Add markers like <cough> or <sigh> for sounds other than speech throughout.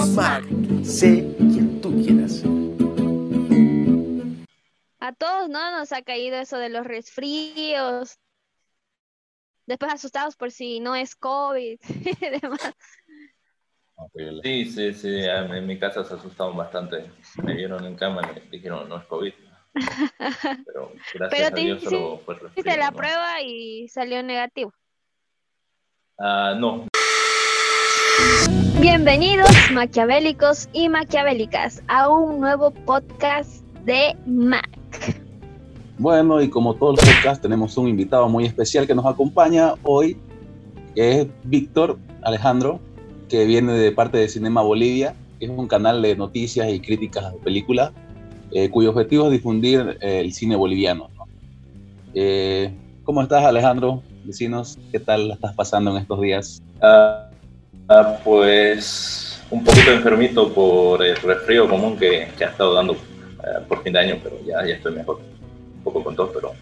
Sé quien tú quieras. A todos, ¿no? Nos ha caído eso de los resfríos. Después asustados por si no es COVID <laughs> y demás. Sí, sí, sí. En mi casa se asustaron bastante. Me vieron en cama y me dijeron, no es COVID. <laughs> Pero gracias a Dios solo fue resfrío. Hice la prueba y salió negativo. Ah, no. Bienvenidos maquiavélicos y maquiavélicas a un nuevo podcast de Mac. Bueno, y como todos los podcasts, tenemos un invitado muy especial que nos acompaña hoy, que es Víctor Alejandro, que viene de parte de Cinema Bolivia, que es un canal de noticias y críticas de películas, eh, cuyo objetivo es difundir eh, el cine boliviano. Eh, ¿Cómo estás, Alejandro? Decinos, ¿qué tal la estás pasando en estos días? Uh, uh, pues un poquito enfermito por el resfrío común que, que ha estado dando uh, por fin de año, pero ya, ya estoy mejor. Un poco con todo, pero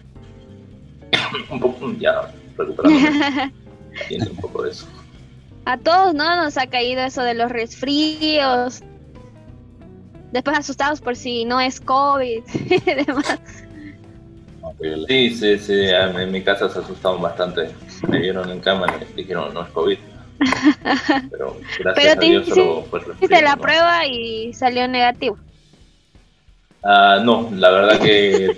<coughs> un poco ya recuperándome. <laughs> un poco de eso. A todos, ¿no? Nos ha caído eso de los resfríos. Después asustados por si no es COVID <laughs> y demás. Sí, sí, sí. En mi casa se asustaron bastante. Me vieron en cama y dijeron, no es COVID. Pero gracias a Dios solo fue resfrío. Hice la prueba y salió negativo. Ah, no, la verdad que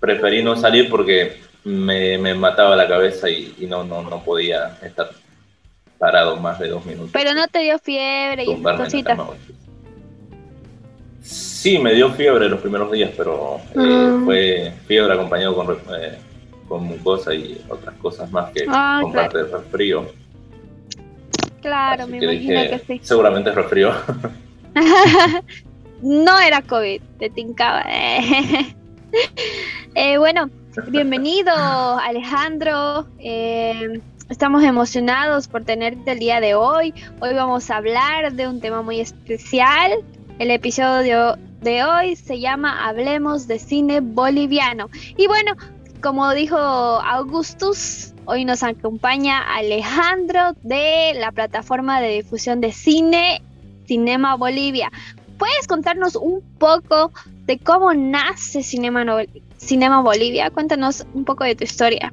preferí no salir porque me, me mataba la cabeza y, y, no, no, no podía estar parado más de dos minutos. Pero no te dio fiebre y cositas. Sí, me dio fiebre los primeros días, pero eh, mm. fue fiebre acompañado con, eh, con mucosa y otras cosas más que ah, con parte de resfrío. Claro, Así me que imagino dije, que sí. Seguramente es resfrío. <laughs> no era COVID, te tincaba. <laughs> eh, bueno, bienvenido Alejandro. Eh, estamos emocionados por tenerte el día de hoy. Hoy vamos a hablar de un tema muy especial. El episodio de hoy se llama Hablemos de cine boliviano. Y bueno, como dijo Augustus, hoy nos acompaña Alejandro de la plataforma de difusión de cine Cinema Bolivia. ¿Puedes contarnos un poco de cómo nace Cinema, Bolivia? Cuéntanos un poco de tu historia.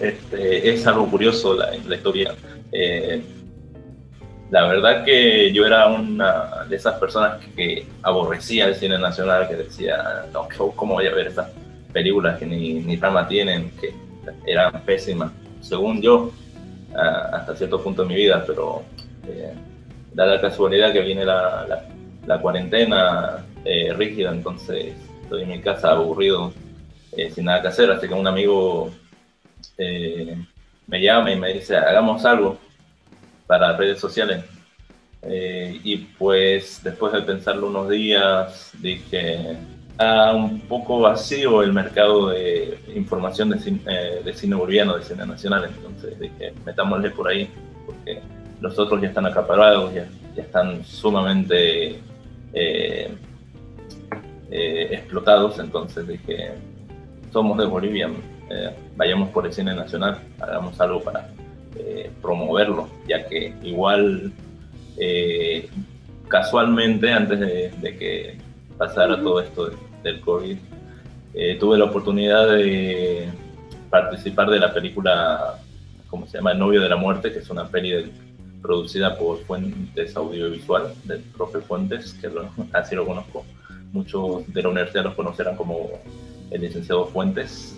Este, es algo curioso la, la historia. Eh, la verdad que yo era una de esas personas que aborrecía el cine nacional, que decía, no, ¿cómo voy a ver estas películas que ni, ni trama tienen, que eran pésimas, según yo, hasta cierto punto de mi vida, pero eh, da la casualidad que viene la, la, la cuarentena eh, rígida, entonces estoy en mi casa aburrido, eh, sin nada que hacer, así que un amigo eh, me llama y me dice, hagamos algo para redes sociales. Eh, y pues después de pensarlo unos días, dije, ah, un poco vacío el mercado de información de cine, eh, de cine boliviano, de cine nacional. Entonces dije, metámosle por ahí, porque los otros ya están acaparados, ya, ya están sumamente eh, eh, explotados. Entonces dije, somos de Bolivia, eh, vayamos por el cine nacional, hagamos algo para eh, promoverlo, ya que igual eh, casualmente antes de, de, que pasara todo esto de, del COVID, eh, tuve la oportunidad de participar de la película, ¿cómo se llama? El novio de la muerte, que es una peli de, producida por Fuentes Audiovisual, del profe Fuentes, que lo, <laughs> así lo conozco. Muchos de la universidad los conocerán como el licenciado Fuentes.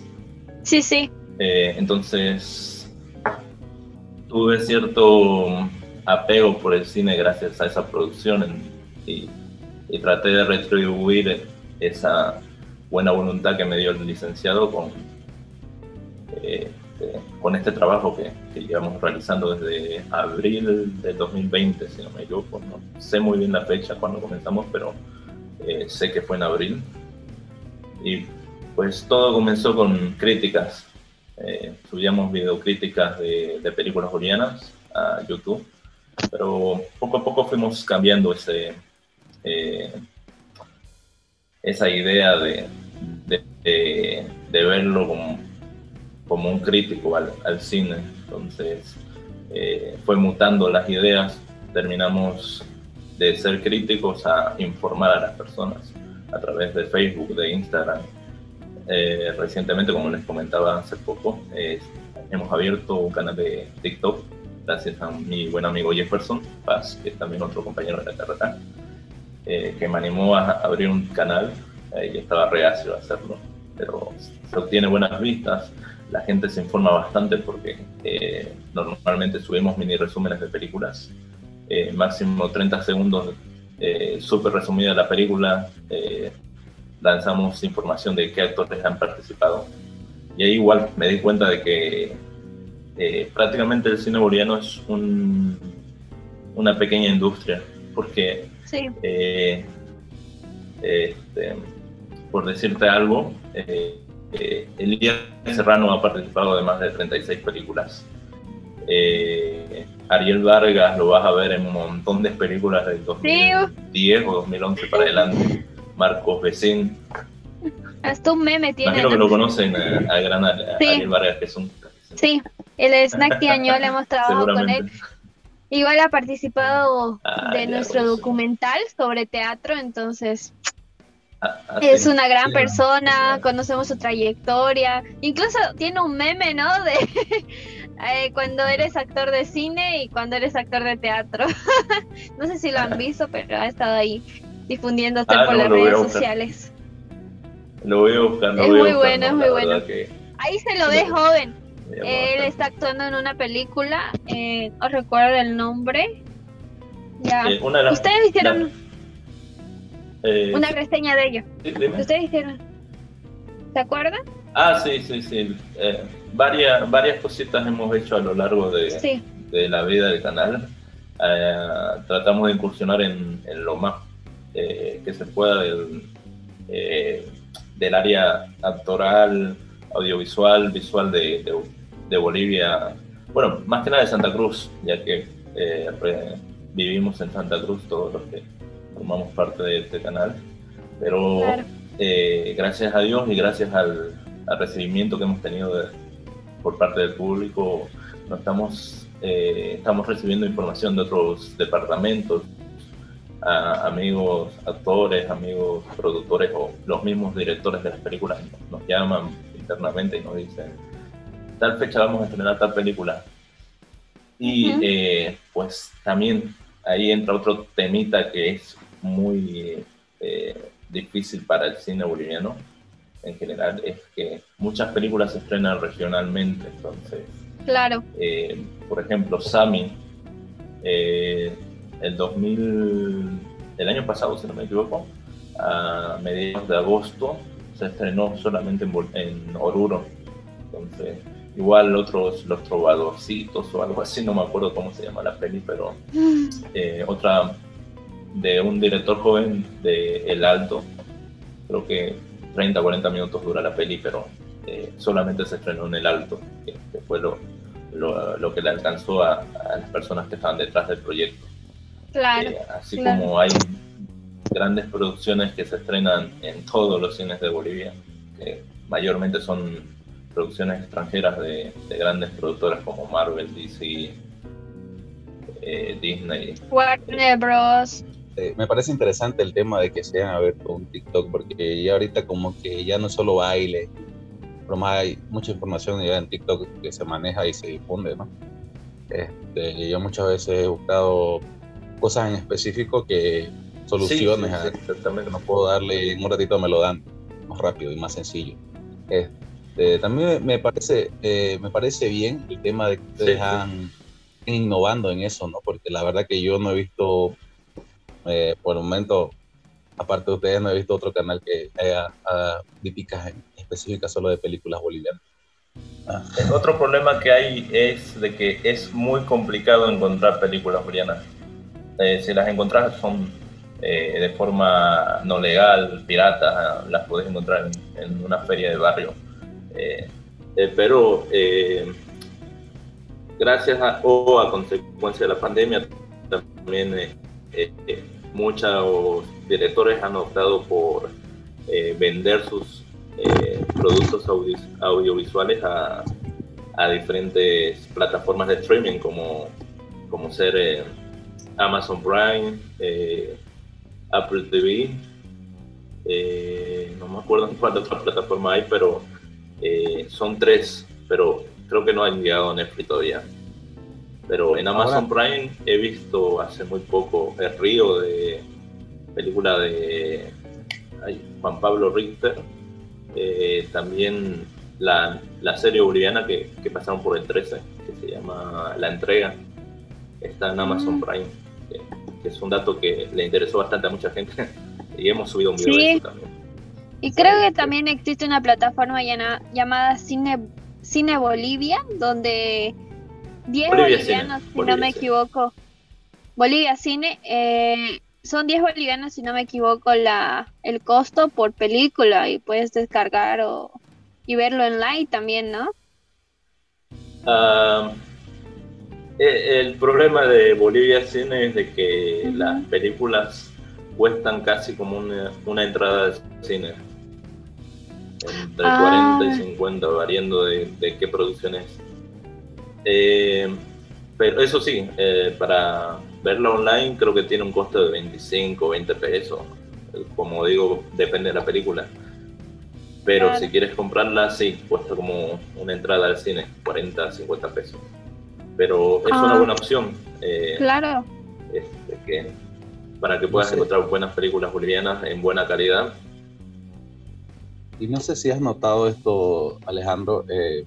Sí, sí. Eh, entonces, tuve cierto apego por el cine gracias a esa producción y, traté de retribuir esa buena voluntad que me dio el licenciado con, eh, eh, con este trabajo que, que, llevamos realizando desde abril del 2020, si no me equivoco. No sé muy bien la fecha cuando comenzamos, pero eh, sé que fue en abril. Y pues todo comenzó con críticas. Eh, subíamos videocríticas de, de películas bolivianas a YouTube, pero poco a poco fuimos cambiando ese, eh, esa idea de, verlo como, un crítico al, al cine. Entonces eh, fue mutando las ideas terminamos de ser críticos a informar a las personas a través de Facebook, de Instagram. Eh, recientemente, como les comentaba hace poco, hemos abierto un canal de TikTok gracias a mi buen amigo Jefferson Paz, que es también otro compañero de la carrera, eh, que me animó a abrir un canal. y estaba reacio a hacerlo, pero se obtiene buenas vistas. La gente se informa bastante porque eh, normalmente subimos mini resúmenes de películas, eh, máximo 30 segundos, súper resumida la película. Lanzamos información de qué actores han participado. Y ahí igual me di cuenta de que eh, prácticamente el cine boliviano es un, una pequeña industria, porque eh, este, por decirte algo, eh, eh, Elías Serrano ha participado de más de 36 películas. Ariel Vargas lo vas a ver en un montón de películas del 2010 o 2011 para adelante. Marcos Becín. Hasta un meme tiene. Imagino que lo conocen a, gran Ariel Vargas, que es un Sí, el Snack Tiañol <laughs> hemos trabajado con él. Igual ha participado ah, de nuestro documental sobre teatro, entonces ah, ah, es una gran persona, conocemos su trayectoria, incluso tiene un meme, ¿no? <laughs> De eh, cuando eres actor de cine y cuando eres actor de teatro. <laughs> no sé si lo han visto, pero ha estado ahí difundiéndose por las redes sociales. Lo voy buscando. Es muy bueno, es muy bueno. Ahí se lo ve joven. Él está actuando en una película, eh, os recuerdo el nombre. Ya. Eh, Ustedes hicieron eh, una reseña de ello. Ustedes hicieron. ¿Se acuerdan? Ah, sí, sí, sí. varias, varias cositas hemos hecho a lo largo de, de la vida del canal. tratamos de incursionar en, lo más que se pueda del, del área actoral, audiovisual, visual de, de, Bolivia, bueno, más que nada de Santa Cruz, ya que eh, vivimos en Santa Cruz todos los que formamos parte de este canal, pero eh, gracias a Dios y gracias al, recibimiento que hemos tenido por parte del público, no estamos, eh, estamos recibiendo información de otros departamentos, amigos actores, amigos productores o los mismos directores de las películas nos llaman internamente y nos dicen, tal fecha vamos a estrenar tal película. Y eh, pues también ahí entra otro temita que es muy eh, difícil para el cine boliviano en general, es que muchas películas se estrenan regionalmente, entonces... Claro. Eh, por ejemplo, Sami, el 2000, el año pasado, si no me equivoco, a mediados de agosto, se estrenó solamente en, Oruro. Entonces, igual otros, los trovadorcitos o algo así, no me acuerdo cómo se llama la peli, pero <laughs> eh, otra de un director joven de El Alto, creo que 30, 40 minutos dura la peli, pero eh, solamente se estrenó en El Alto, que, fue lo, lo, que le alcanzó a, las personas que estaban detrás del proyecto. Claro. Eh, así como hay grandes producciones que se estrenan en todos los cines de Bolivia, que mayormente son producciones extranjeras de, grandes productoras como Marvel, DC, eh, Disney. Warner Bros. Eh, me parece interesante el tema de que se hayan abierto un TikTok, porque ya ahorita como que ya no solo baile, pero más hay mucha información ya en TikTok que se maneja y se difunde, ¿no? Este, yo muchas veces he buscado cosas en específico que soluciones exactamente. no puedo darle en un ratito me lo dan más rápido y más sencillo. Este, también me parece, eh, me parece bien el tema de que ustedes han innovando en eso, ¿no? Porque la verdad que yo no he visto, eh, por el momento, aparte de ustedes, no he visto otro canal que haya críticas específicas solo de películas bolivianas. Ah. El otro problema que hay es de que es muy complicado encontrar películas bolivianas. Eh, si las encontras son eh, de forma no legal, pirata, las puedes encontrar en, una feria de barrio. Eh, eh, pero gracias a, o a consecuencia de la pandemia, también muchos directores han optado por vender sus productos audiovisuales a, a, diferentes plataformas de streaming como, como ser Amazon Prime, eh, Apple TV, eh, no me acuerdo en cuál otra plataforma hay, pero eh, son tres, pero creo que no han llegado a Netflix todavía. Pero en Amazon Prime he visto hace muy poco El Río de película de Juan Pablo Richter, también la, serie boliviana que, que, pasaron por el 13, que se llama La Entrega, está en Amazon mm. Prime, que, es un dato que le interesó bastante a mucha gente <laughs> y hemos subido un video de eso también. Y creo que también existe una plataforma llamada Cine, Cine Bolivia, donde 10 bolivianos, si no me equivoco, Bolivia Cine, eh, son 10 bolivianos, si no me equivoco, la, el costo por película y puedes descargar o, y verlo en live también, ¿no? E, el problema de Bolivia Cine es de que las películas cuestan casi como una, entrada de cine. Entre 40 y 50, ah. variando de, qué producción es. Eh, pero eso sí, eh, para verla online creo que tiene un costo de 25 o 20 pesos. Como digo, depende de la película. Pero si quieres comprarla, sí, cuesta como una entrada al cine, 40, 50 pesos. Pero es una ah. buena opción. Eh, claro. Este, que, para que puedas encontrar buenas películas bolivianas en buena calidad. Y no sé si has notado esto, Alejandro. Eh,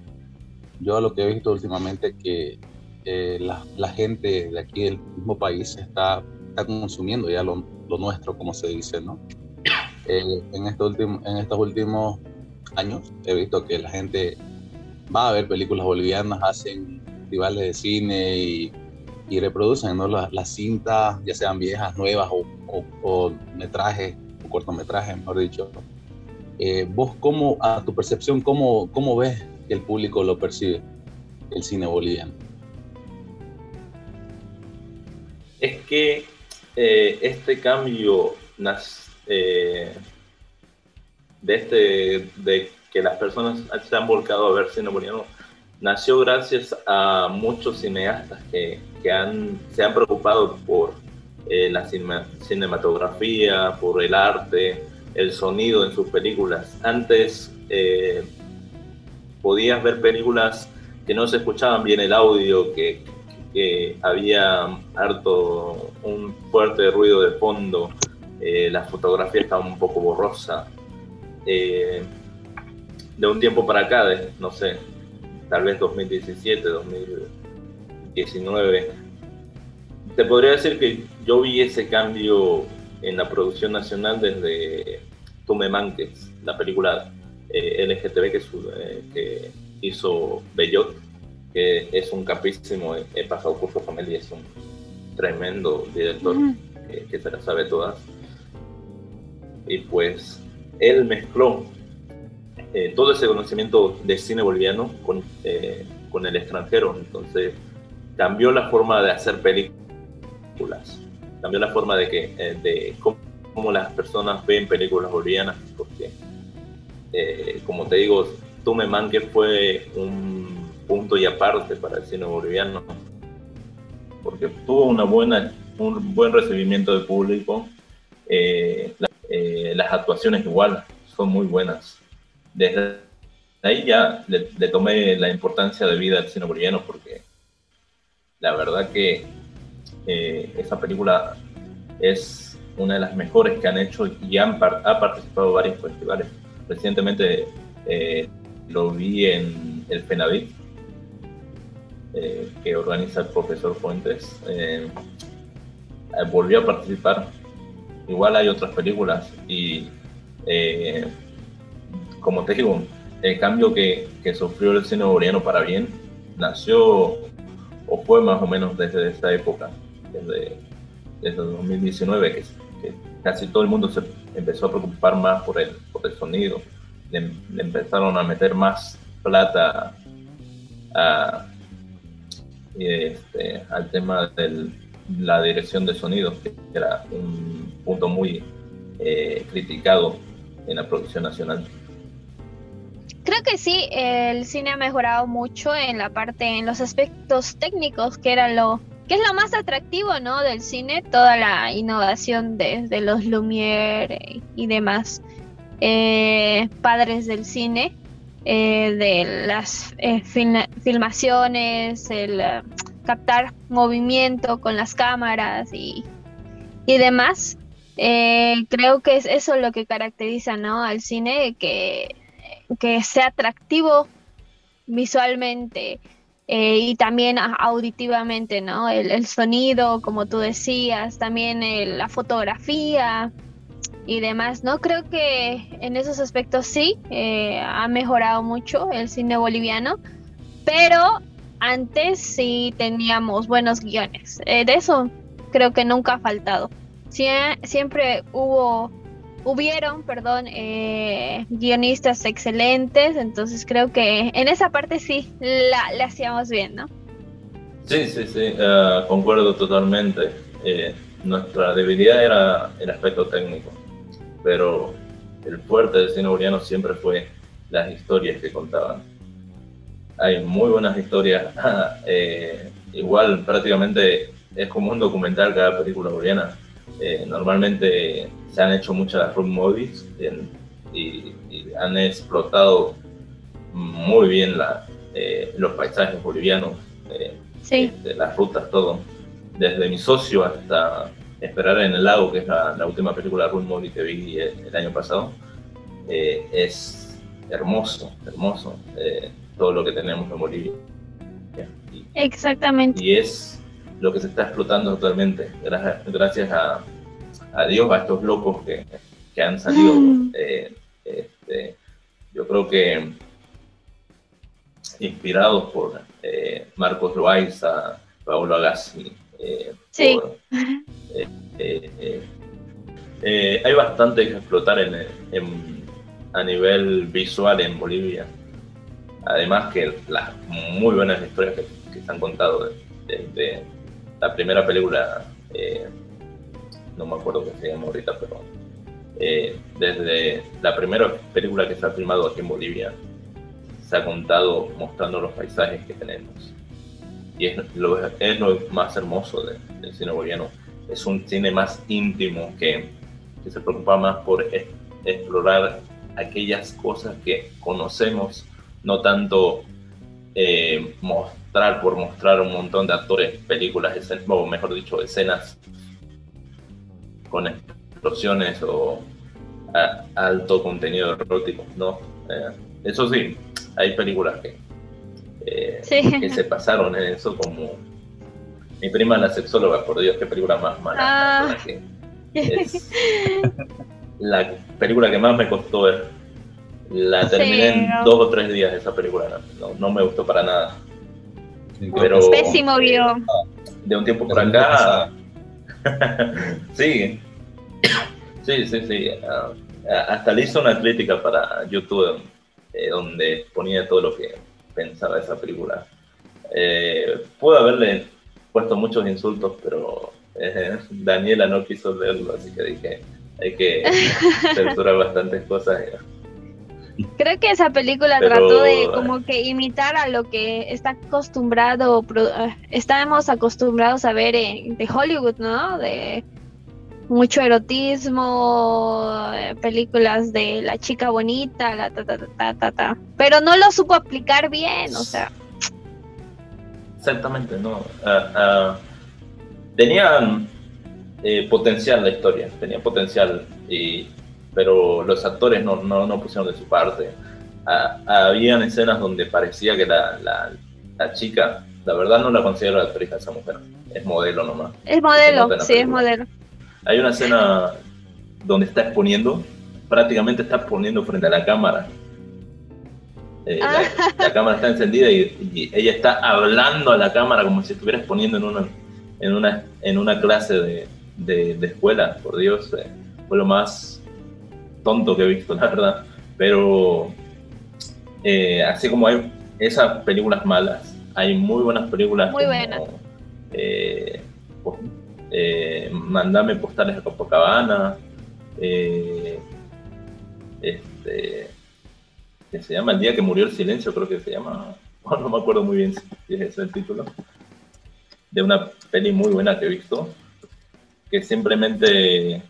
yo lo que he visto últimamente que eh, la, gente de aquí del mismo país está, está consumiendo ya lo, lo nuestro, como se dice, ¿no? <coughs> Eh, en, estos últimos, en estos últimos años he visto que la gente va a ver películas bolivianas, hacen festivales de cine y, reproducen las, cintas, ya sean viejas, nuevas o, metrajes o cortometrajes, mejor dicho. Eh, vos, cómo, a tu percepción, cómo, cómo ves que el público lo percibe, el cine boliviano? Es que eh, este cambio nace eh, de, este, de que las personas se han volcado a ver cine boliviano nació gracias a muchos cineastas que, que han, se han preocupado por eh, la cinematografía, por el arte, el sonido en sus películas. Antes eh, podías ver películas que no se escuchaban bien el audio, que, había harto un fuerte ruido de fondo, eh, la fotografía estaba un poco borrosa. Eh, de un tiempo para acá, no sé, tal vez 2017, 2019, te podría decir que yo vi ese cambio en la producción nacional desde Tú me manques, la película eh, LGTB que, que hizo Bellot, que es un capísimo, he pasado curso con él y es un tremendo director que, que se la sabe todas. Y pues él mezcló eh, todo ese conocimiento de cine boliviano con, eh, con el extranjero. Entonces cambió la forma de hacer películas, cambió la forma de, que, eh, de cómo, las personas ven películas bolivianas, porque como te digo, Tume Manque fue un punto y aparte para el cine boliviano, porque tuvo una buena, un buen recibimiento del público. Las actuaciones igual son muy buenas. Desde ahí ya le, tomé la importancia de vida al cine boliviano porque la verdad que eh, esa película es una de las mejores que han hecho y han ha participado en varios festivales. Recientemente eh, lo vi en el FENAVIT, que organiza el profesor Fuentes. volvió a participar igual hay otras películas y eh, como te digo, el cambio que, que, sufrió el cine boliviano para bien nació o fue más o menos desde esa época, desde, desde 2019, que, que, casi todo el mundo se empezó a preocupar más por el, por el sonido, le, empezaron a meter más plata a, este, al tema de la dirección de sonido, que era un punto muy eh, criticado en la producción nacional. Creo que sí, el cine ha mejorado mucho en la parte, en los aspectos técnicos, que era lo, que es lo más atractivo, ¿no? Del cine, toda la innovación de, de los Lumière y demás eh, padres del cine, eh, de las eh, filmaciones, el captar movimiento con las cámaras y, y demás. creo que es eso lo que caracteriza ¿no? al cine, que, que sea atractivo visualmente, eh, y también auditivamente, ¿no? El, sonido, como tú decías, también la fotografía y demás, ¿no? Creo que en esos aspectos sí eh, ha mejorado mucho el cine boliviano, pero antes sí teníamos buenos guiones. Eh, de eso creo que nunca ha faltado. siempre hubo hubieron, perdón, eh, guionistas excelentes, entonces creo que en esa parte sí la, hacíamos bien, ¿no? Sí, sí, sí, eh, concuerdo totalmente. Eh, nuestra debilidad era el aspecto técnico, pero el fuerte del cine boliviano siempre fue las historias que contaban. Hay muy buenas historias, <laughs> igual prácticamente es como un documental cada película boliviana eh, normalmente se han hecho muchas road movies y, han explotado muy bien la, eh, los paisajes bolivianos, eh, de las rutas, todo. Desde mi socio hasta Esperar en el lago, que es la, última película road movie que vi el, año pasado, es hermoso, hermoso todo lo que tenemos en Bolivia. Exactamente. Y es lo que se está explotando actualmente, gracias, a, a Dios, a estos locos que, que han salido. Mm. Eh, este, yo creo que inspirados por eh, Marcos Loaiza, Paulo Agassi. Eh, sí. hay bastante que explotar en, a nivel visual en Bolivia. Además que las muy buenas historias que, se han contado desde la primera película, eh, no me acuerdo qué se llama ahorita, pero eh, desde la primera película que se ha filmado aquí en Bolivia, se ha contado mostrando los paisajes que tenemos. Y es lo, es lo más hermoso del cine boliviano. Es un cine más íntimo que, que se preocupa más por explorar aquellas cosas que conocemos, no tanto eh, mostrar por mostrar un montón de actores, películas, o mejor dicho, escenas con explosiones o alto contenido erótico, ¿no? Eh, eso sí, hay películas que, eh, que se pasaron en eso como mi prima la sexóloga, por Dios, qué película más mala. Ah. Es <laughs> la película que más me costó ver la terminé en dos o tres días esa película, no, no me gustó para nada. Pero, Pésimo vio. De un tiempo por acá. <laughs> sí. Sí, sí, sí. Ah, hasta le hizo una crítica para YouTube eh, donde ponía todo lo que pensaba esa película. Eh, puedo haberle puesto muchos insultos, pero eh, <laughs> Daniela no quiso leerlo, así que dije, hay que <laughs> censurar bastantes cosas. Creo que esa película trató de como que imitar a lo que está acostumbrado, eh, estamos acostumbrados a ver de Hollywood, ¿no? De mucho erotismo, eh, películas de la chica bonita, la ta ta ta ta ta, pero no lo supo aplicar bien, o sea. Exactamente, no. Ah, ah, tenían eh, potencial la historia, tenía potencial y pero los actores no, no, no pusieron de su parte. Ah, habían escenas donde parecía que la, la, chica, la verdad no la considero actriz a esa mujer, es modelo nomás. Es modelo, sí, es modelo. Hay una escena donde está exponiendo, prácticamente está exponiendo frente a la cámara. Eh, la, ah. cámara está encendida y, ella está hablando a la cámara como si estuviera exponiendo en una, en una, en una clase de, de, escuela, por Dios. Eh, fue lo más tonto que he visto, <laughs> la verdad. Pero eh, así como hay esas películas malas, hay muy buenas películas. Muy buenas. Eh, eh, Mandame postales a Copacabana. este, que se llama El día que murió el silencio, creo que se llama. <laughs> no me acuerdo muy bien si es ese el título. de una peli muy buena que he visto, que simplemente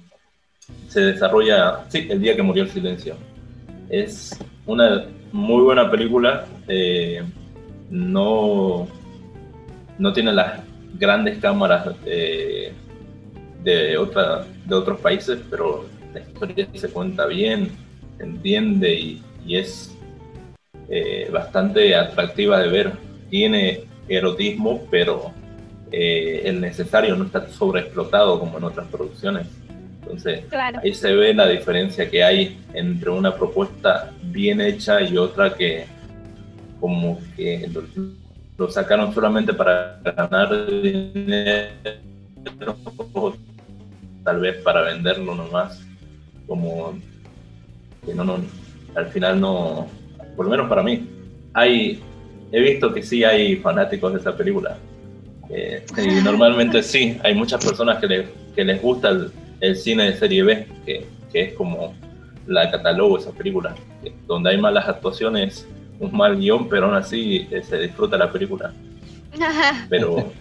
se desarrolla, sí, el día que murió el silencio. Es una muy buena película, eh, no, no tiene las grandes cámaras de, de, otra, de otros países, pero la historia se cuenta bien, se entiende y, es eh, bastante atractiva de ver. Tiene erotismo, pero eh, el necesario no está sobreexplotado como en otras producciones. Entonces, ahí se ve la diferencia que hay entre una propuesta bien hecha y otra que como que lo, sacaron solamente para ganar dinero, tal vez para venderlo nomás, como que no, no, al final no, por lo menos para mí, hay, he visto que sí hay fanáticos de esa película. Eh, y normalmente sí, hay muchas personas que, que les gusta el, el cine de serie B, que, que es como la catalogo esa película, donde hay malas actuaciones, un mal guion, pero aún así eh, se disfruta la película. <laughs> Pero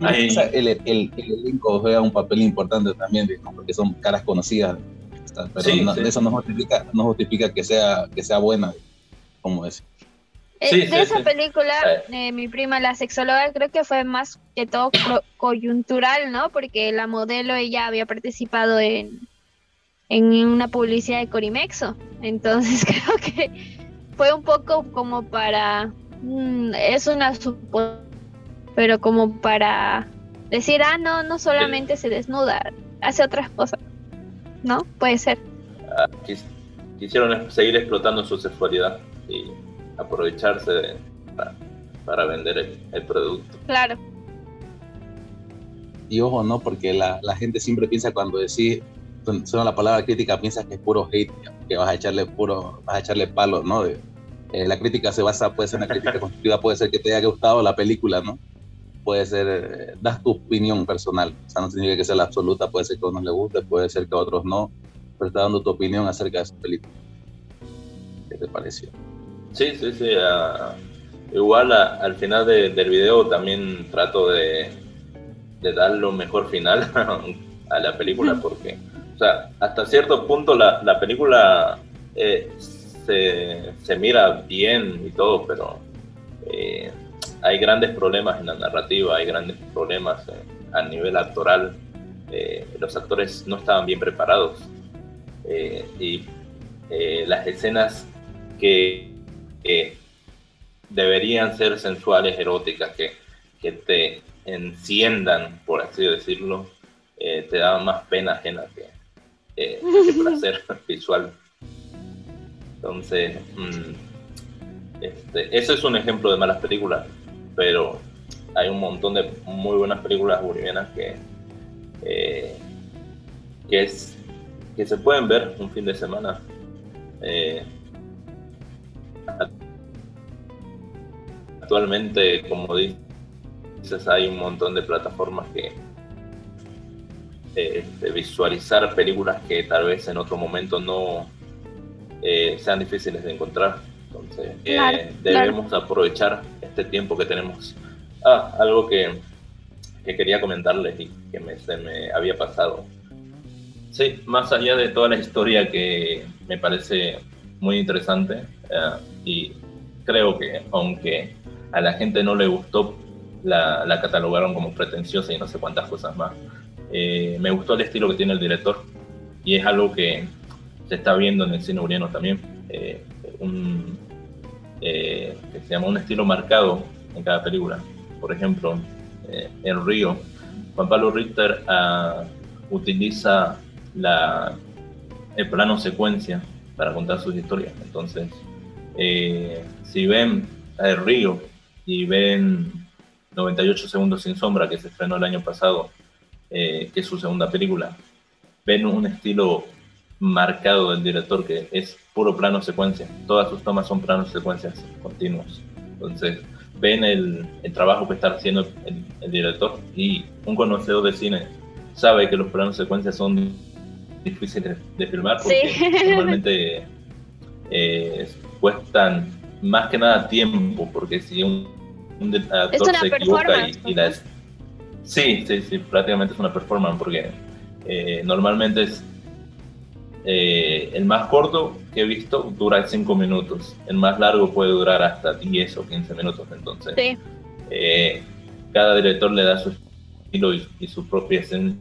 el, el, el, elenco juega un papel importante también, porque son caras conocidas, pero eso no justifica, no justifica que sea, que sea buena, como es. Eh, de esa película, eh, mi prima, la sexóloga, creo que fue más que todo coyuntural, ¿no? Porque la modelo, ella había participado en, en una publicidad de Corimexo. Entonces <laughs> creo que fue un poco como para... Mm, es una pero como para decir, ah, no, no solamente se desnuda, hace otras cosas. ¿No? Puede ser. Ah, quisieron seguir explotando su sexualidad y aprovecharse para, vender el, producto. Claro. Y ojo, ¿no? Porque la, la gente siempre piensa cuando decís, suena la palabra crítica, piensa que es puro hate, que vas a echarle puro, vas a echarle palo, ¿no? De, eh, la crítica se basa, puede ser una crítica <laughs> constructiva, puede ser que te haya gustado la película, ¿no? Puede ser, eh, das tu opinión personal, o sea, no significa que sea la absoluta, puede ser que a unos le guste, puede ser que a otros no, pero está dando tu opinión acerca de esa película. ¿Qué te pareció? Sí, sí, sí. igual al final del video también trato de, dar lo mejor final <laughs> a la película porque, o sea, hasta cierto punto la, la película eh, se, se, mira bien y todo, pero eh, hay grandes problemas en la narrativa, hay grandes problemas eh, a nivel actoral. los actores no estaban bien preparados y las escenas que que deberían ser sensuales, eróticas, que, que te enciendan, por así decirlo, eh, te daban más pena ajena que, eh, <laughs> placer <laughs> visual. Entonces, mm, este, eso es un ejemplo de malas películas, pero hay un montón de muy buenas películas bolivianas que, eh, que, es, que se pueden ver un fin de semana. Actualmente, como dices, hay un montón de plataformas que eh, de visualizar películas que tal vez en otro momento no eh, sean difíciles de encontrar. Entonces, eh, debemos aprovechar este tiempo que tenemos. Ah, algo que, que quería comentarles y que me, se me había pasado. Sí, más allá de toda la historia que me parece muy interesante y creo que aunque a la gente no le gustó, la, catalogaron como pretenciosa y no sé cuántas cosas más. Eh, me gustó el estilo que tiene el director y es algo que se está viendo en el cine uriano también. Eh, un, se llama un estilo marcado en cada película. Por ejemplo, en Río, Juan Pablo Richter ah, utiliza la, el plano secuencia para contar sus historias. Entonces, eh, si ven El Río y ven 98 segundos sin sombra, que se estrenó el año pasado, eh, que es su segunda película, ven un estilo marcado del director que es puro plano secuencia. Todas sus tomas son planos secuencias continuos. Entonces, ven el, trabajo que está haciendo el, director y un conocedor de cine sabe que los planos secuencias son difíciles de filmar porque <laughs> normalmente eh, cuestan más que nada tiempo, porque si un un actor se equivoca y, y la es- Sí, sí, sí, prácticamente es una performance porque eh, normalmente es eh, el más corto que he visto dura 5 minutos, el más largo puede durar hasta 10 o 15 minutos, entonces Sí. eh, cada director le da su estilo y, y su propia esencia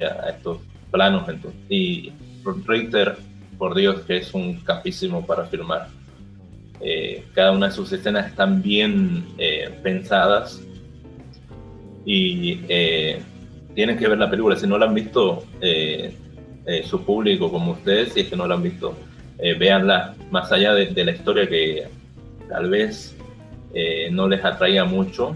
a estos planos. entonces. Y Richter, por Dios, que es un capísimo para filmar. Eh, cada una de sus escenas están bien eh, pensadas y eh, tienen que ver la película. Si no la han visto, eh, eh, su público como ustedes, si es que no la han visto, véanla. Más allá de, de la historia que tal vez no les atraiga mucho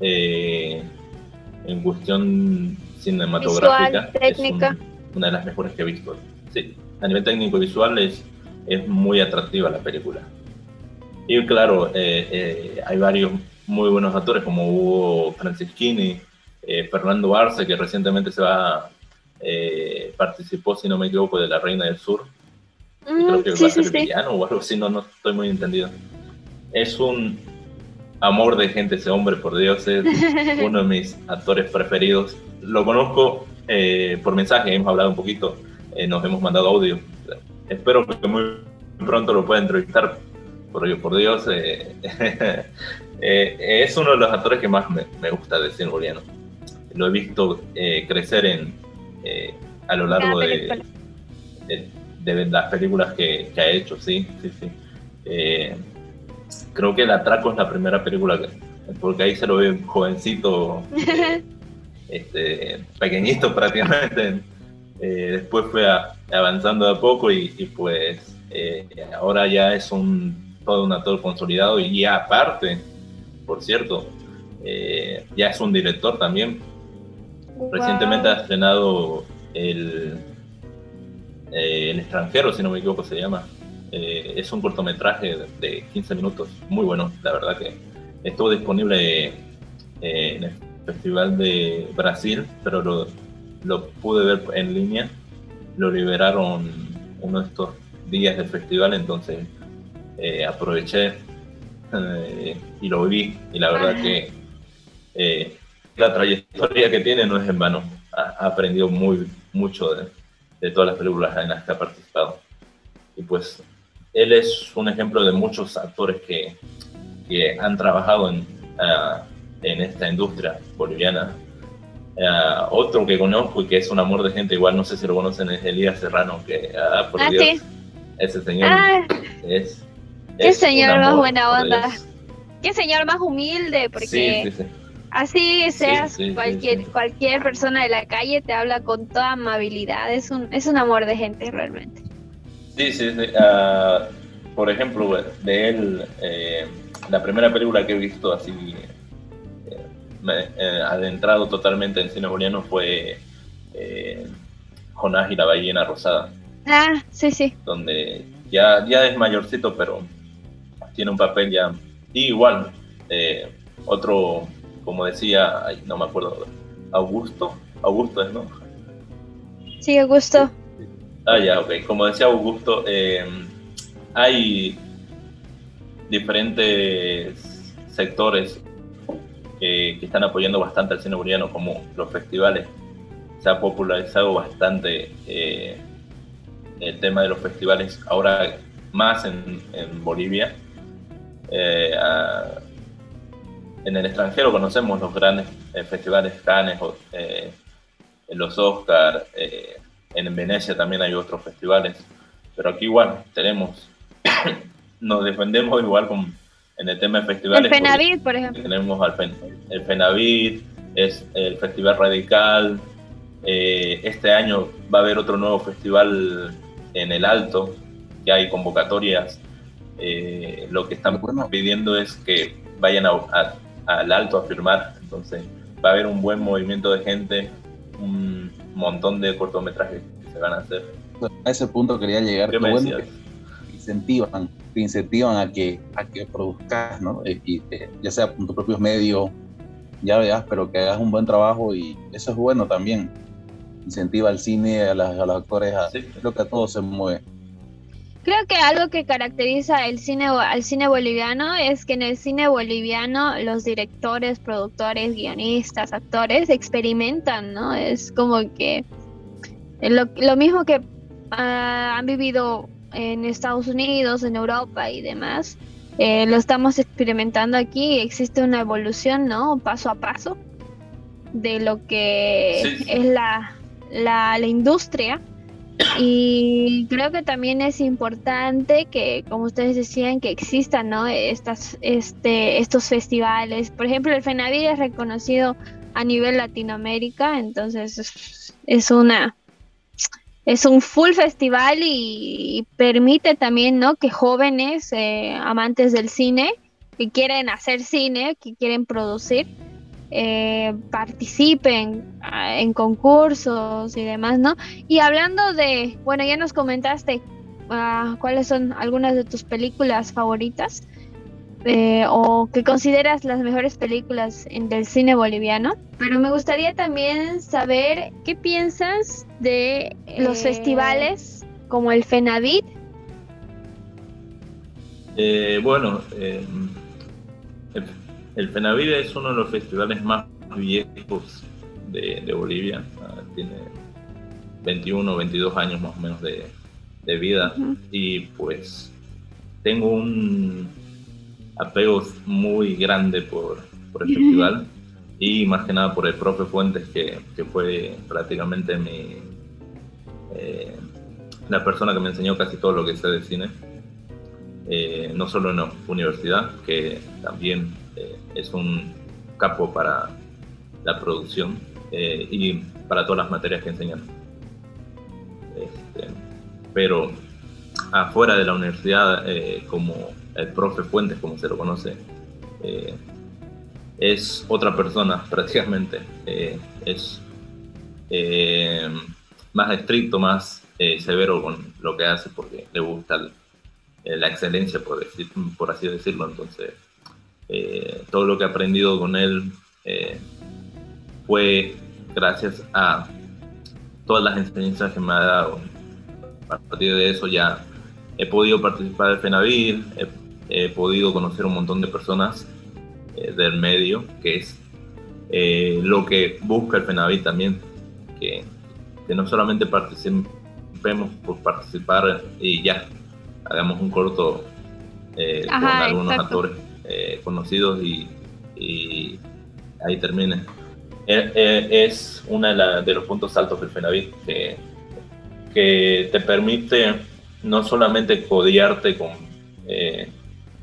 en cuestión cinematográfica. Visual, técnica. Es un- una de las mejores que he visto. Sí, a nivel técnico y visual es, es muy atractiva la película. Y claro, eh, eh, hay varios muy buenos actores como Hugo Franceschini, eh, Fernando Arce, que recientemente se va, eh, participó, si no me equivoco, de La Reina del Sur Mm, creo que va sí, a sí, ser sí. villano o algo así, no, no estoy muy entendido. Es un amor de gente ese hombre, por Dios, es <laughs> uno de mis actores preferidos. Lo conozco eh, por mensaje, hemos hablado un poquito, eh, nos hemos mandado audio. Espero que muy pronto lo pueda entrevistar, porque por Dios, eh, <laughs> eh, es uno de los actores que más me, me gusta de cine boliviano. Lo he visto eh, crecer en, a lo largo de, de, de las películas que, que ha hecho, sí, sí, sí. Creo que El Atraco es la primera película que, porque ahí se lo ve jovencito, <laughs> este, pequeñito prácticamente. Después fue a- avanzando de a poco y, y pues eh, ahora ya es un todo un actor consolidado y ya aparte, por cierto, eh, ya es un director también. Recientemente ha estrenado el, eh, el extranjero, si no me equivoco, se llama. Eh, es un cortometraje de, de 15 minutos, muy bueno, la verdad que estuvo disponible en el Festival de Brasil, pero lo, lo pude ver en línea. Lo liberaron uno de estos días del festival, entonces eh, aproveché eh, y lo vi. Y la verdad que eh, la trayectoria que tiene no es en vano. Ha, ha aprendido muy mucho de, de todas las películas en las que ha participado. Y pues él es un ejemplo de muchos actores que, que han trabajado en, ah, en esta industria boliviana. Ah, otro que conozco y que es un amor de gente, igual no sé si lo conocen, es Elías Serrano, que, ah, por Ah, Dios, sí. ese señor Ah, es... Qué señor más buena onda. Qué señor más humilde, porque Sí, sí, sí. así seas cualquier cualquier persona de la calle te habla con toda amabilidad. Es un es un amor de gente realmente. Sí, sí, sí. Ah, por ejemplo, de él, eh, la primera película que he visto así, eh, me- eh, adentrado totalmente en cine boliviano fue Jonás y la ballena rosada, Ah, sí, sí. donde ya, ya es mayorcito, pero tiene un papel ya. Y igual, eh, otro, como decía, ay, no me acuerdo, Augusto, Augusto es, ¿no? Sí, Augusto. Ah, ya, ok. Como decía Augusto, eh, hay diferentes sectores que, que están apoyando bastante al cine boliviano, como los festivales. Se ha popularizado bastante eh, el tema de los festivales, ahora más en, en Bolivia. Eh, en el extranjero conocemos los grandes eh, festivales, Cannes, eh, los Oscar, eh, en Venecia también hay otros festivales, pero aquí igual tenemos, <coughs> nos defendemos igual con, en el tema de El festivales. porque Fenavid, por ejemplo. Tenemos al Fen- el Fenavid, es el Festival Radical, eh, este año va a haber otro nuevo festival en el Alto, que hay convocatorias. Eh, lo que están Bueno. pidiendo es que vayan a- a- al Alto a firmar, entonces va a haber un buen movimiento de gente, un montón de cortometrajes que se van a hacer. A ese punto quería llegar. ¿Qué me bueno que incentivan, te incentivan a que, a que produzcas, ¿no? Y, y, eh, ya sea con tus propios medios, ya veas, pero que hagas un buen trabajo y eso es bueno también. Incentiva al cine, a, las- a los actores, a, Sí. creo que a todos se mueve. Creo que algo que caracteriza el cine al cine boliviano es que en el cine boliviano los directores, productores, guionistas, actores experimentan, ¿no? Es como que lo, lo mismo que ah, han vivido en Estados Unidos, en Europa y demás, eh, lo estamos experimentando aquí. Existe una evolución, ¿no? Paso a paso de lo que es la, la, la industria y creo que también es importante que, como ustedes decían, que existan ¿no? Estas, este, estos festivales. Por ejemplo, el FENAVID es reconocido a nivel Latinoamérica, entonces es una es un full festival y, permite también ¿no? que jóvenes eh, amantes del cine, que quieren hacer cine, que quieren producir, eh, participen ah, en concursos y demás, ¿no? Y hablando de, bueno, ya nos comentaste uh, cuáles son algunas de tus películas favoritas eh, o que consideras las mejores películas en, del cine boliviano, pero me gustaría también saber qué piensas de los eh, festivales como el FENAVIT. bueno, el FENAVIDE es uno de los festivales más viejos de, Bolivia. Tiene 21 o 22 años más o menos de, vida. Y pues tengo un apego muy grande por, el <laughs> festival. Y más que nada por el profe Fuentes, que, fue prácticamente mi, eh, la persona que me enseñó casi todo lo que sé de cine. Eh, no solo en la universidad, que también es un capo para la producción eh, y para todas las materias que enseñan. Este, pero afuera de la universidad, eh, como el profe Fuentes, como se lo conoce, es otra persona <laughs> prácticamente. es más estricto, más severo con lo que hace porque le gusta la excelencia, por, decir, por así decirlo. Entonces, eh, todo lo que he aprendido con él eh, fue gracias a todas las enseñanzas que me ha dado. A partir de eso ya he podido participar del FENAVIL, he, podido conocer un montón de personas eh, del medio, que es lo que busca el FENAVIL también, que, que no solamente participemos por participar y ya, hagamos un corto con algunos actores eh, conocidos y, ahí termine. Eh, eh, es uno de, los puntos altos del FENAVIT que te permite no solamente codiarte con,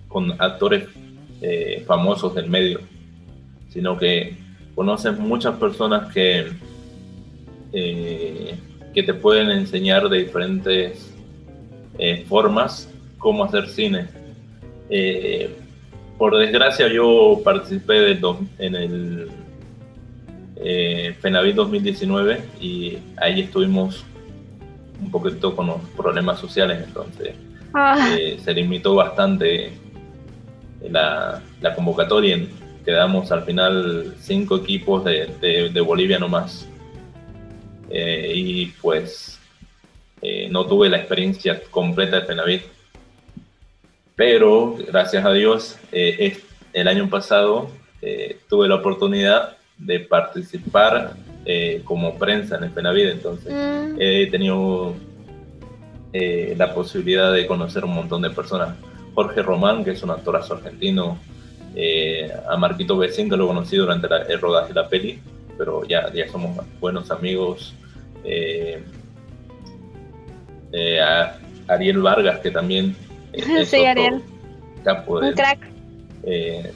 con actores famosos del medio, sino que conoces muchas personas que, que te pueden enseñar de diferentes formas cómo hacer cine por desgracia yo participé en el eh, 2019 y ahí estuvimos un poquito con los problemas sociales, entonces ah. eh, se limitó bastante la, convocatoria. Quedamos al final cinco equipos de, Bolivia nomás. Eh, y pues eh, no tuve la experiencia completa de FENAVIT pero gracias a Dios, eh, el año pasado eh, tuve la oportunidad de participar eh, como prensa en el Penavide, entonces mm. he tenido la posibilidad de conocer un montón de personas. Jorge Román, que es un actorazo argentino, a Marquito Becín, que lo conocí durante el rodaje de la peli, pero ya, ya somos buenos amigos. a Ariel Vargas, que también <laughs> sí, Ariel. un crack. Eh,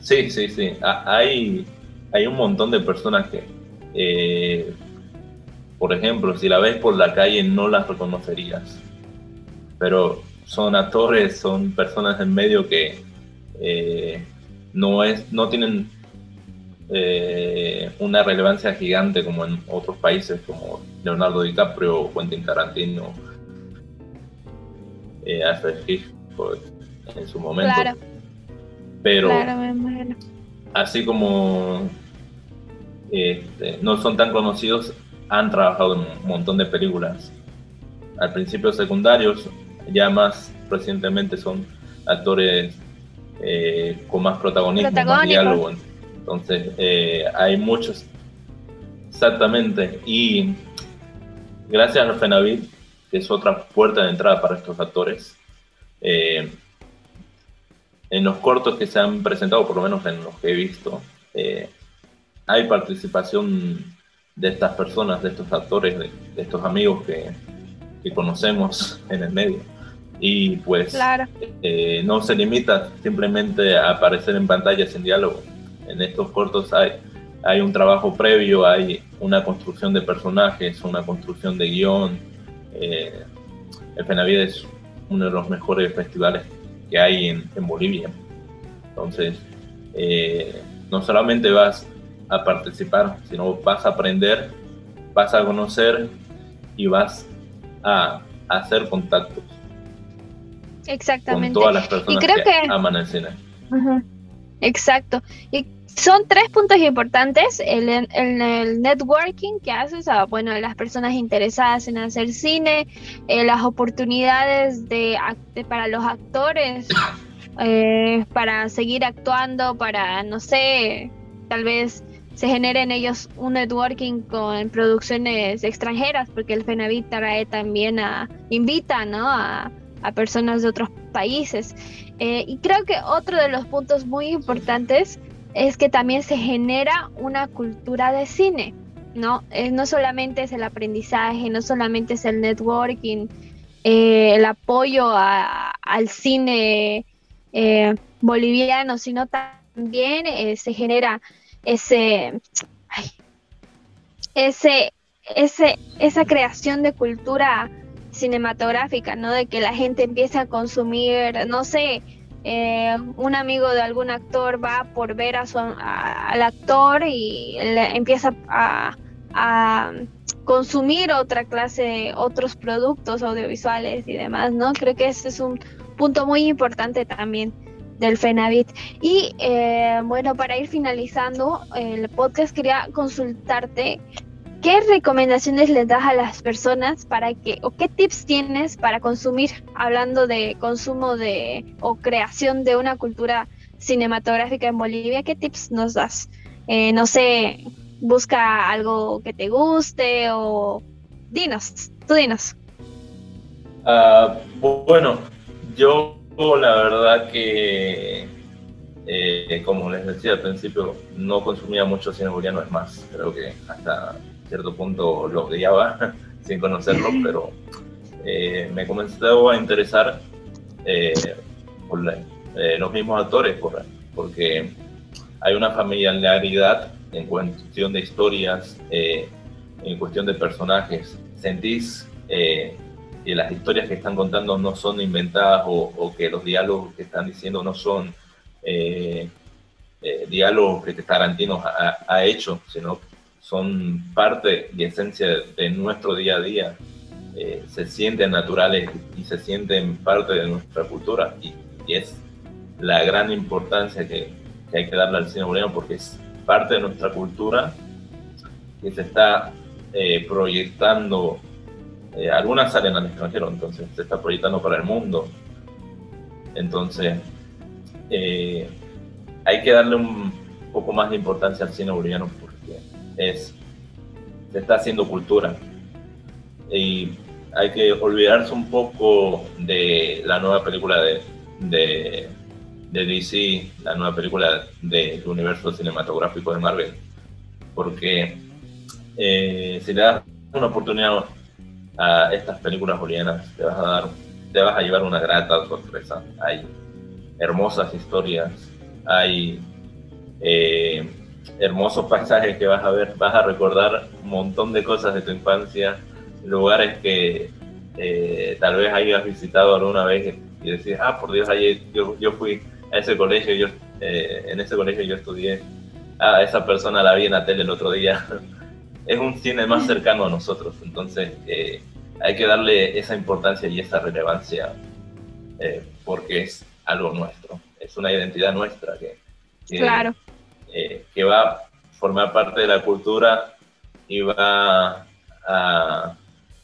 sí, sí, sí. hay, hay un montón de personas que, eh, por ejemplo, si la ves por la calle no las reconocerías. Pero son actores, son personas en medio que eh, no, es, no tienen una relevancia gigante como en otros países como Leonardo DiCaprio o Quentin Tarantino eh, en su momento. Pero así como este, no son tan conocidos, han trabajado en un montón de películas. Al principio secundarios, ya más recientemente son actores eh, con más protagonismo, más diálogo. Entonces, eh, hay muchos, exactamente, y gracias al FENAVIT, es otra puerta de entrada para estos actores, eh, en los cortos que se han presentado, por lo menos en los que he visto, hay participación de estas personas, de estos actores, de, estos amigos que, que, conocemos <laughs> en el medio. Y pues eh, no se limita simplemente a aparecer en pantalla sin diálogo. En estos cortos hay, hay un trabajo previo, hay una construcción de personajes, una construcción de guion. Eh, el Penavide es uno de los mejores festivales que hay en, en Bolivia. Entonces, eh, no solamente vas a participar, sino vas a aprender, vas a conocer y vas a, hacer contactos. Exactamente. Con todas las personas que, aman el cine. Exacto. Y son tres puntos importantes. El, el, networking que haces a bueno, las personas interesadas en hacer cine, eh, las oportunidades de, para los actores, eh, para seguir actuando, para, no sé, tal vez se genere en ellos un networking con producciones extranjeras, porque el FENAVIT trae también a, invita ¿no? a, personas de otros países. Eh, y creo que otro de los puntos muy importantes es que también se genera una cultura de cine, ¿no? Eh, no solamente es el aprendizaje, no solamente es el networking, eh, el apoyo al cine boliviano, sino también se genera ese, ese, ese, esa creación de cultura cinematográfica, ¿no? De que la gente empiece a consumir, no sé, eh, un amigo de algún actor va por ver a su, al actor y empieza a, a, consumir otra clase, otros productos audiovisuales y demás, ¿no? Creo que ese es un punto muy importante también del FENAVIT. Y eh, bueno, para ir finalizando el podcast, quería consultarte qué recomendaciones le das a las personas para que, o qué tips tienes para consumir, hablando de consumo de o creación de una cultura cinematográfica en Bolivia, ¿qué tips nos das? Eh, no sé, busca algo que te guste o dinos, tú dinos. Ah, bueno, yo la verdad que, eh, como les decía al principio, no consumía mucho cine boliviano, es más, creo que hasta cierto punto lo odiaba <laughs> sin conocerlo, pero eh, me comenzó a interesar eh, por los mismos actores, por, porque hay una familiaridad en cuestión de historias, en cuestión de personajes. Sentís que las historias que están contando no son inventadas o, que los diálogos que están diciendo no son eh, eh, diálogos que Tarantino ha, hecho, sino son parte y esencia de nuestro día a día. Eh, se sienten naturales y se sienten parte de nuestra cultura y, es la gran importancia que, hay que darle al cine boliviano porque es parte de nuestra cultura que se está proyectando eh, algunas salen al extranjero, entonces se está proyectando para el mundo. Entonces, eh, hay que darle un poco más de importancia al cine boliviano es, se está haciendo cultura. Y hay que olvidarse un poco de la nueva película de, de, de DC, la nueva película del universo cinematográfico de Marvel. Porque eh, si le das una oportunidad a estas películas bolivianas, te vas a dar, te vas a llevar una grata sorpresa. Hay hermosas historias, hay eh, hermosos paisajes que vas a ver, vas a recordar un montón de cosas de tu infancia, lugares que eh, tal vez hayas visitado alguna vez y decís, ah, por Dios, ayer yo, yo fui a ese colegio, yo, eh, en ese colegio yo estudié, ah, esa persona la vi en la tele el otro día. <laughs> es un cine más cercano a nosotros, entonces eh, hay que darle esa importancia y esa relevancia porque es algo nuestro, es una identidad nuestra que, claro. Eh, que va a formar parte de la cultura y va a,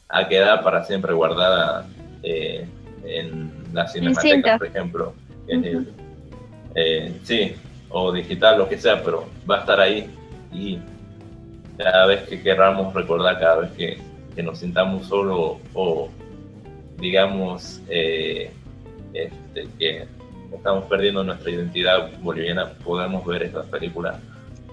a quedar para siempre guardada en las cinematecas, por ejemplo. Eh, sí, o digital, lo que sea, pero va a estar ahí y cada vez que querramos recordar, cada vez que, nos sintamos solos o, digamos eh, este, que estamos perdiendo nuestra identidad boliviana, podemos ver estas películas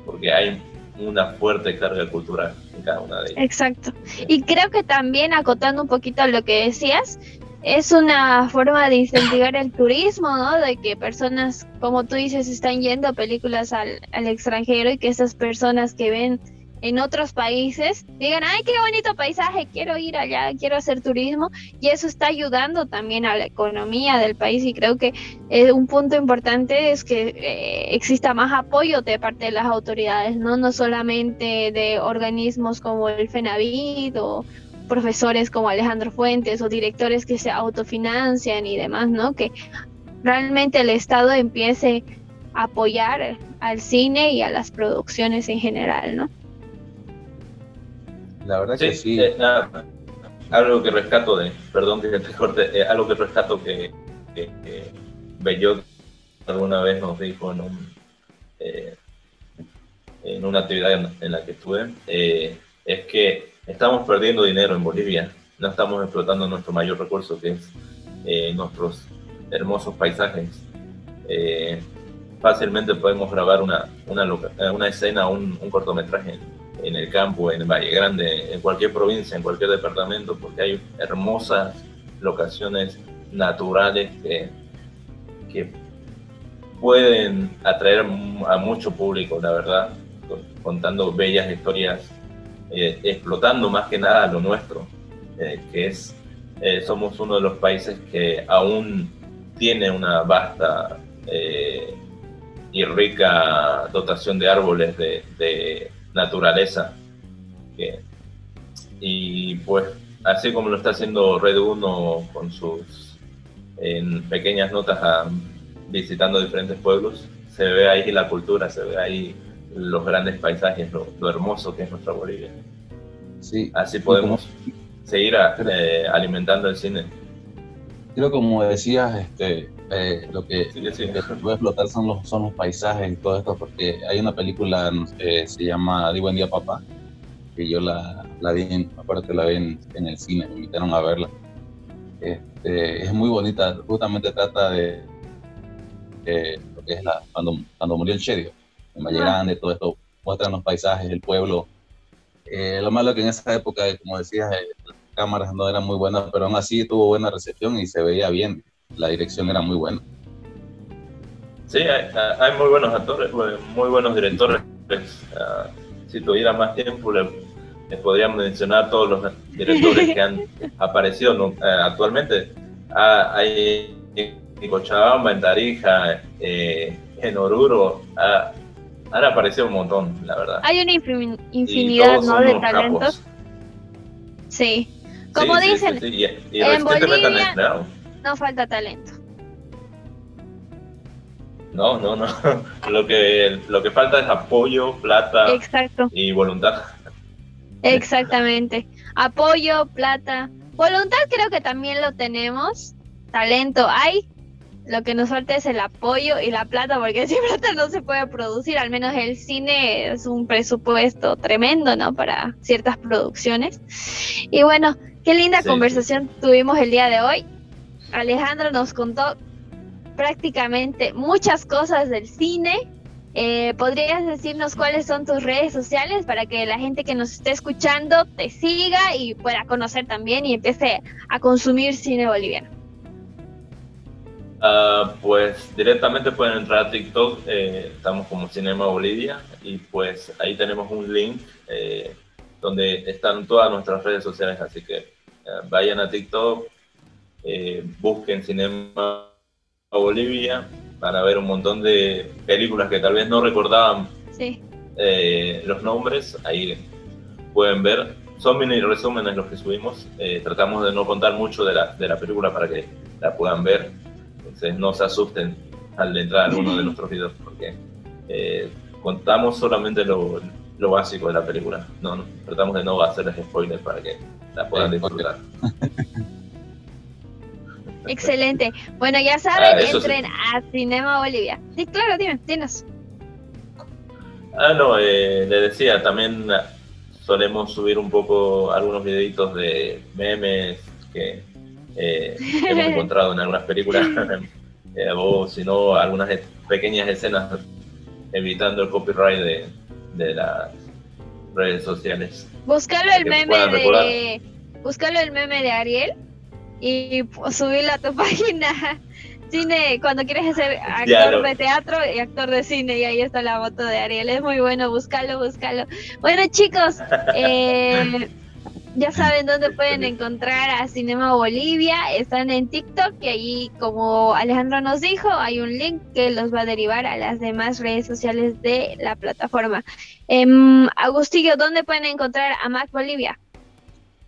porque hay una fuerte carga cultural en cada una de ellas. Exacto. Y creo que también acotando un poquito lo que decías, es una forma de incentivar el turismo, ¿no? De que personas, como tú dices, están yendo películas al, al extranjero y que esas personas que ven en otros países digan, ay, qué bonito paisaje, quiero ir allá, quiero hacer turismo y eso está ayudando también a la economía del país y creo que eh, un punto importante es que eh, exista más apoyo de parte de las autoridades, ¿no? no solamente de organismos como el FENAVID o profesores como Alejandro Fuentes o directores que se autofinancian y demás, ¿no? Que realmente el Estado empiece a apoyar al cine y a las producciones en general, ¿no? La verdad que sí. Eh, algo que rescato de, perdón que te corte, eh, algo que rescato que, que, Bellot alguna vez nos dijo en, un, eh, en una actividad en, la que estuve, es que estamos perdiendo dinero en Bolivia, no estamos explotando nuestro mayor recurso, que es nuestros hermosos paisajes. fácilmente podemos grabar una, una, una escena, un, un cortometraje en el campo, en Valle Grande, en cualquier provincia, en cualquier departamento, porque hay hermosas locaciones naturales que, pueden atraer a mucho público, la verdad, contando bellas historias, eh, explotando más que nada lo nuestro, eh, que es, eh, somos uno de los países que aún tiene una vasta y rica dotación de árboles de naturaleza. y pues así como lo está haciendo Red 1 con sus en pequeñas notas visitando diferentes pueblos, se ve ahí la cultura, se ve ahí los grandes paisajes, lo, hermoso que es nuestra Bolivia. Sí, así podemos seguir eh, alimentando el cine. Creo como decías, este, eh, lo que, se puede explotar son los, son los paisajes y todo esto, porque hay una película que se llama Di Buen Día Papá, que yo la, la vi, en, aparte la vi en, el cine, me invitaron a verla. Este, es muy bonita, justamente trata de, lo que es la, cuando, cuando murió el Cherio, en Valle Grande, todo esto, muestran los paisajes, el pueblo. Eh, lo malo que en esa época, como decías, eh, las cámaras no eran muy buenas, pero aún así tuvo buena recepción y se veía bien la dirección era muy buena. Sí, hay, muy buenos actores, muy buenos directores. Ah, si tuviera más tiempo, les le podríamos mencionar todos los directores que han <laughs> aparecido eh, actualmente. Ah, hay en Cochabamba, en Tarija, eh, en Oruro. Ah, han aparecido un montón, la verdad. Hay una infinidad ¿no? de talentos. Sí. Como dicen, en Bolivia, no falta talento. No, no, no. <laughs> Lo que, lo que falta es apoyo, plata y voluntad. Exactamente. Apoyo, plata. Voluntad creo que también lo tenemos. Talento hay. Lo que nos falta es el apoyo y la plata, porque sin <laughs> plata no se puede producir. Al menos el cine es un presupuesto tremendo, ¿no? Para ciertas producciones. Y bueno, qué linda conversación tuvimos el día de hoy. Alejandro nos contó prácticamente muchas cosas del cine. Eh, ¿Podrías decirnos cuáles son tus redes sociales para que la gente que nos esté escuchando te siga y pueda conocer también y empiece a consumir cine boliviano? Ah, pues directamente pueden entrar a TikTok, eh, estamos como Cinema Bolivia y pues ahí tenemos un link eh, donde están todas nuestras redes sociales, así que vayan a TikTok, eh, busquen Cinema Bolivia para ver un montón de películas que tal vez no recordaban eh, los nombres, ahí pueden ver. Son mini resúmenes los que subimos, eh, tratamos de no contar mucho de la, de la película para que la puedan ver, entonces no se asusten al entrar a uno de <laughs> nuestros videos, porque contamos solamente lo, lo, básico de la película, no, tratamos de no hacerles spoilers para que la puedan disfrutar. <laughs> Excelente. Bueno, ya saben, Ah, eso sí. entren a Cinema Bolivia. Sí, claro, dime, tienes. Ah, no, eh, le decía, también ah, solemos subir un poco algunos videitos de memes que eh, hemos <laughs> encontrado en algunas películas, <laughs> <laughs> eh, o si no, algunas pequeñas escenas evitando el copyright de, de las redes sociales. Búscalo el meme de. Búscalo el meme de Ariel y pu- subirlo a tu <laughs> página. Cine, cuando quieres ser actor Claro. de teatro y actor de cine, y ahí está la foto de Ariel. Es muy bueno, búscalo, búscalo. Bueno, chicos, <laughs> eh, ya saben dónde pueden encontrar a Cinema Bolivia. Están en TikTok y ahí, como Alejandro nos dijo, hay un link que los va a derivar a las demás redes sociales de la plataforma. Em, Agustillo, ¿dónde pueden encontrar a Mac Bolivia?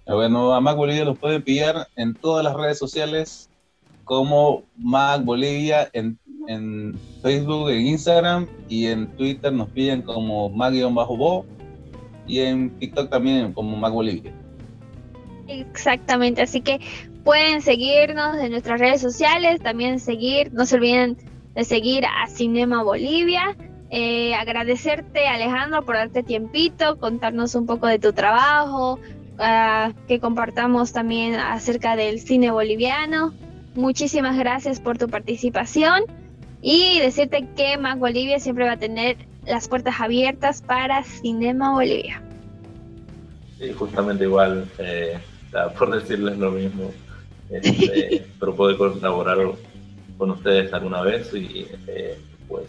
Bueno, a Mac Bolivia los pueden pillar en todas las redes sociales como Mac Bolivia en, en Facebook, en Instagram y en Twitter nos pillan como Mac-Bo y en TikTok también como Mac Bolivia. Exactamente, así que pueden seguirnos en nuestras redes sociales, también seguir, no se olviden de seguir a Cinema Bolivia. Eh, agradecerte Alejandro por darte tiempito, contarnos un poco de tu trabajo, ah, que compartamos también acerca del cine boliviano. Muchísimas gracias por tu participación y decirte que Mac Bolivia siempre va a tener las puertas abiertas para Cinema Bolivia. Y justamente igual, eh, por decirles lo mismo, este, <laughs> pero poder colaborar con ustedes alguna vez y eh, pues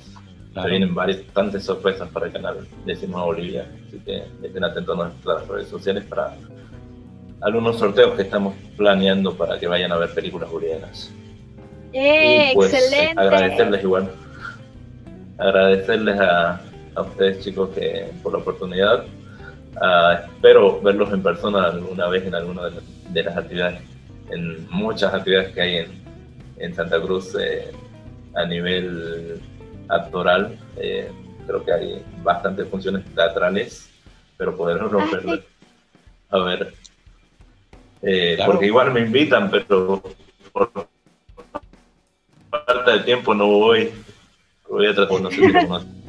Claro. se vienen bastantes sorpresas para el canal de Cinema Bolivia, así que estén atentos a nuestras redes sociales para algunos sorteos que estamos planeando para que vayan a ver películas bolivianas. ¡Eh, Y, pues, excelente! Agradecerles igual. Agradecerles a, a ustedes chicos que por la oportunidad. Ah, espero verlos en persona alguna vez en alguna de, las- de las actividades, en muchas actividades que hay en, en Santa Cruz eh, a nivel actoral. Eh, creo que hay bastantes funciones teatrales, pero poderlos Ah, verlos. A ver. Eh, Claro. Porque igual me invitan, pero por falta de tiempo no voy. Voy a tratar, no sé si conocen.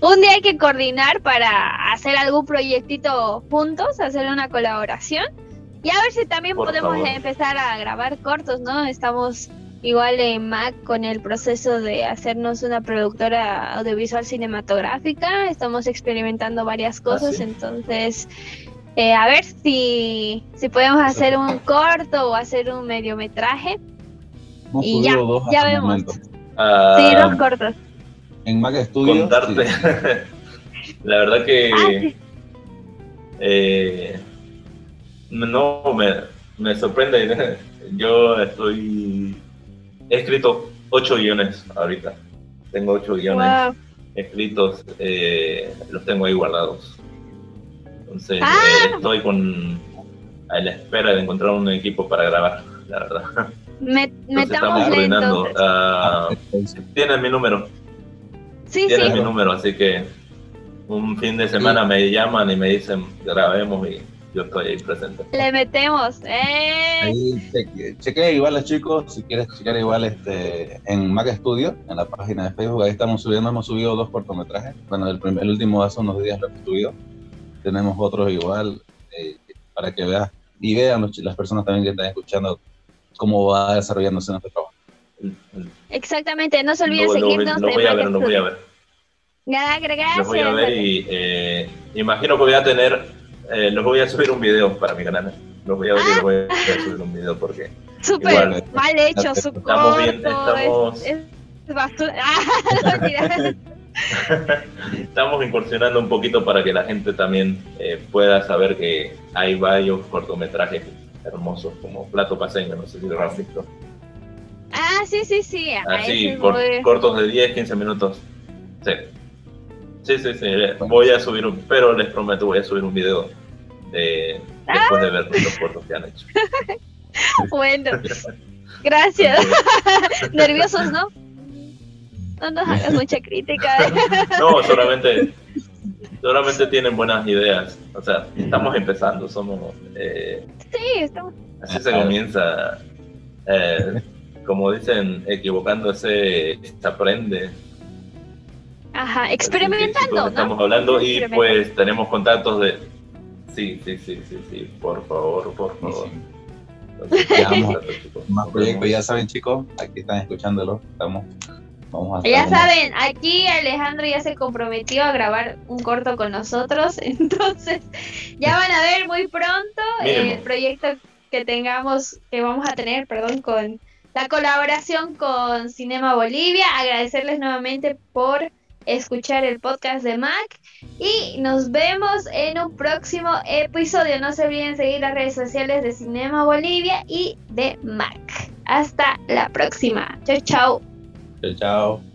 Un día hay que coordinar para hacer algún proyectito juntos, hacer una colaboración. Y a ver si también Por podemos favor. empezar a grabar cortos, ¿no? Estamos igual en Mac con el proceso de hacernos una productora audiovisual cinematográfica. Estamos experimentando varias cosas, sí. entonces eh, a ver si, si podemos hacer un corto o hacer un mediometraje. Hemos Y ya, dos ya vemos. momento. Ah, sí, dos cortos. En Mac Studio. contarte. sí. <laughs> La verdad que Ah, sí. eh, no me, me sorprende. <laughs> Yo estoy. He escrito ocho guiones ahorita. Tengo ocho guiones Wow. escritos, eh, los tengo ahí guardados. Entonces, Ah. eh, estoy con a la espera de encontrar un equipo para grabar, la verdad. Me- estamos coordinando. lentos. Ah, tienen mi número, Sí, tienen sí. mi número, así que un fin de semana me llaman y me dicen grabemos y yo estoy ahí presente. Le metemos. ¡Eh! Ahí cheque- chequea igual los chicos, si quieres chequear igual este en Mac Studio, en la página de Facebook, ahí estamos subiendo, hemos subido dos cortometrajes. Bueno, el, prim- el último hace unos días lo hemos subido. Tenemos otros igual eh, para que veas y vean los las personas también que están escuchando cómo va desarrollándose nuestro trabajo. Exactamente, no se olviden seguirnos en voy a ver, lo voy a ver. Gra- Gracias. Los voy a ver y eh, imagino que voy a tener, eh, los voy a subir un video para mi canal. Los voy a ver y los voy a subir un video porque <laughs> Súper igual. mal hecho su Estamos bien, corto, es- estamos- Es, es basura. <laughs> Ah, <laughs> no. <laughs> estamos incursionando un poquito para que la gente también eh, pueda saber que hay varios cortometrajes hermosos como Plato Paseño, no sé si lo han visto. Ah, sí, sí, sí. a Así, cor- voy. cortos de 10, 15 minutos. Sí. Sí, sí, sí. eh, Voy a subir un, pero les prometo, voy a subir un video de, después de ver los cortos que han hecho. <laughs> Bueno, gracias. <laughs> Nerviosos, ¿no? No nos hagas mucha crítica. <laughs> No, solamente, solamente tienen buenas ideas. O sea, estamos empezando, somos. eh, Sí, estamos. así se comienza Eh, como dicen, equivocándose se aprende. Ajá, experimentando, ¿no? Estamos hablando y pues tenemos contactos de... Sí, sí, sí, sí, sí, por favor, por favor. Ya vamos, más proyectos, ya saben chicos, aquí están escuchándolo, estamos Vamos a ya saben, aquí Alejandro ya se comprometió a grabar un corto con nosotros, <laughs> entonces ya van a ver muy pronto el proyecto que tengamos, que vamos a tener, perdón, con la colaboración con Cinema Bolivia. Agradecerles nuevamente por escuchar el podcast de Mac y nos vemos en un próximo episodio. No se olviden seguir las redes sociales de Cinema Bolivia y de Mac. Hasta la próxima. Chao, chao. Chao, chao.